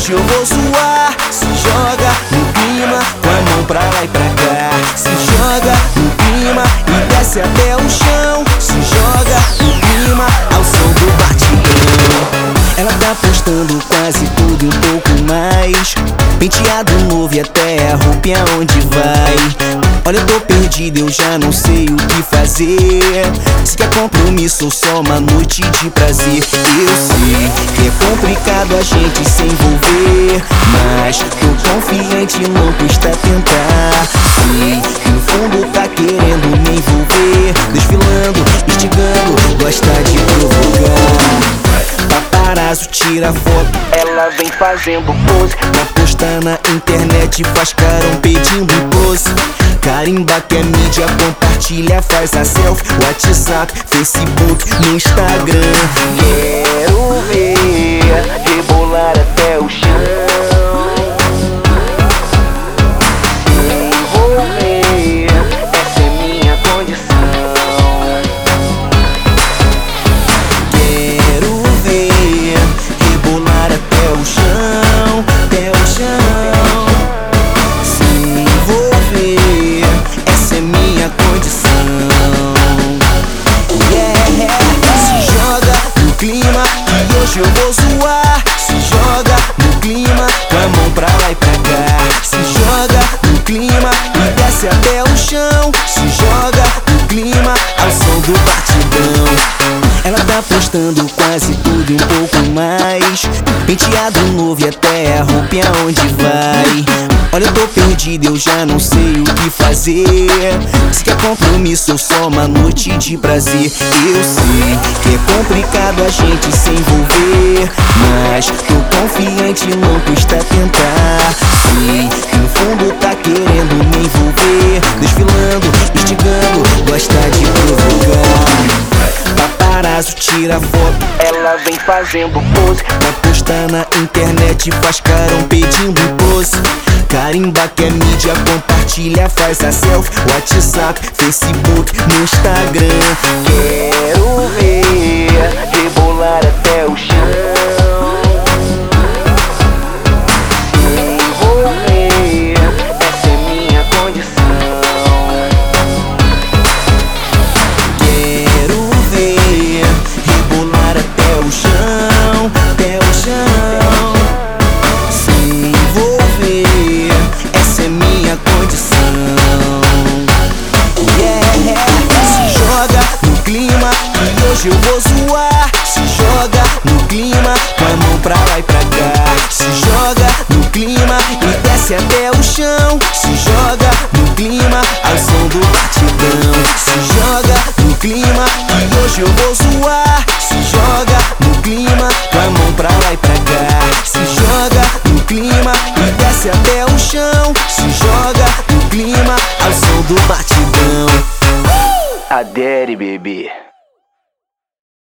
hoje eu vou zoar. Se joga no clima, com a mão pra lá e pra cá. Se joga no clima e desce até o chão. Se joga no clima ao som do batidão. Ela tá postando quase tudo e um pouco mais. Penteado novo e até a roupa aonde vai. Olha, eu tô perdido, eu já não sei o que fazer. Se quer compromisso ou só uma noite de prazer. Eu sei que é complicado a gente se envolver. Mas tô confiante, não custa tentar. Sei que no fundo tá querendo me envolver. Desfilando, instigando, gosta de provocar. Paparazzo tira foto, ela vem fazendo pose. Pra postar na internet, faz carão pedindo close. Carimba que é mídia, compartilha, faz a selfie. WhatsApp, Facebook, no Instagram. Quero ver rebolar até o hoje eu vou zoar. Se joga no clima, com a mão pra lá e pra cá. Se joga no clima e desce até o chão. Se joga no clima ao som do batidão. Ela tá postando quase tudo e um pouco mais. Penteado novo e até a roupa aonde vai. Olha, eu tô perdido, eu já não sei o que fazer. Se quer compromisso ou só uma noite de prazer. Eu sei que é complicado a gente se envolver. Mas tô confiante, não custa tentar. Que no fundo tá querendo me envolver. Desfilando, instigando, gosta de provocar. Paparazzo tira foto, ela vem fazendo pose Pra postar na internet, faz carão pedindo close Carimba que é mídia, compartilha, faz a selfie WhatsApp, Facebook, no Instagram Quero hoje eu vou zoar. Se joga no clima, com a mão pra lá e pra cá. Se joga no clima e desce até o chão. Se joga no clima, ao som do batidão. Se joga no clima e hoje eu vou zoar. Se joga no clima, com a mão pra lá e pra cá. Se joga no clima e desce até o chão. Se joga no clima, ao som do batidão. Adere, bebê.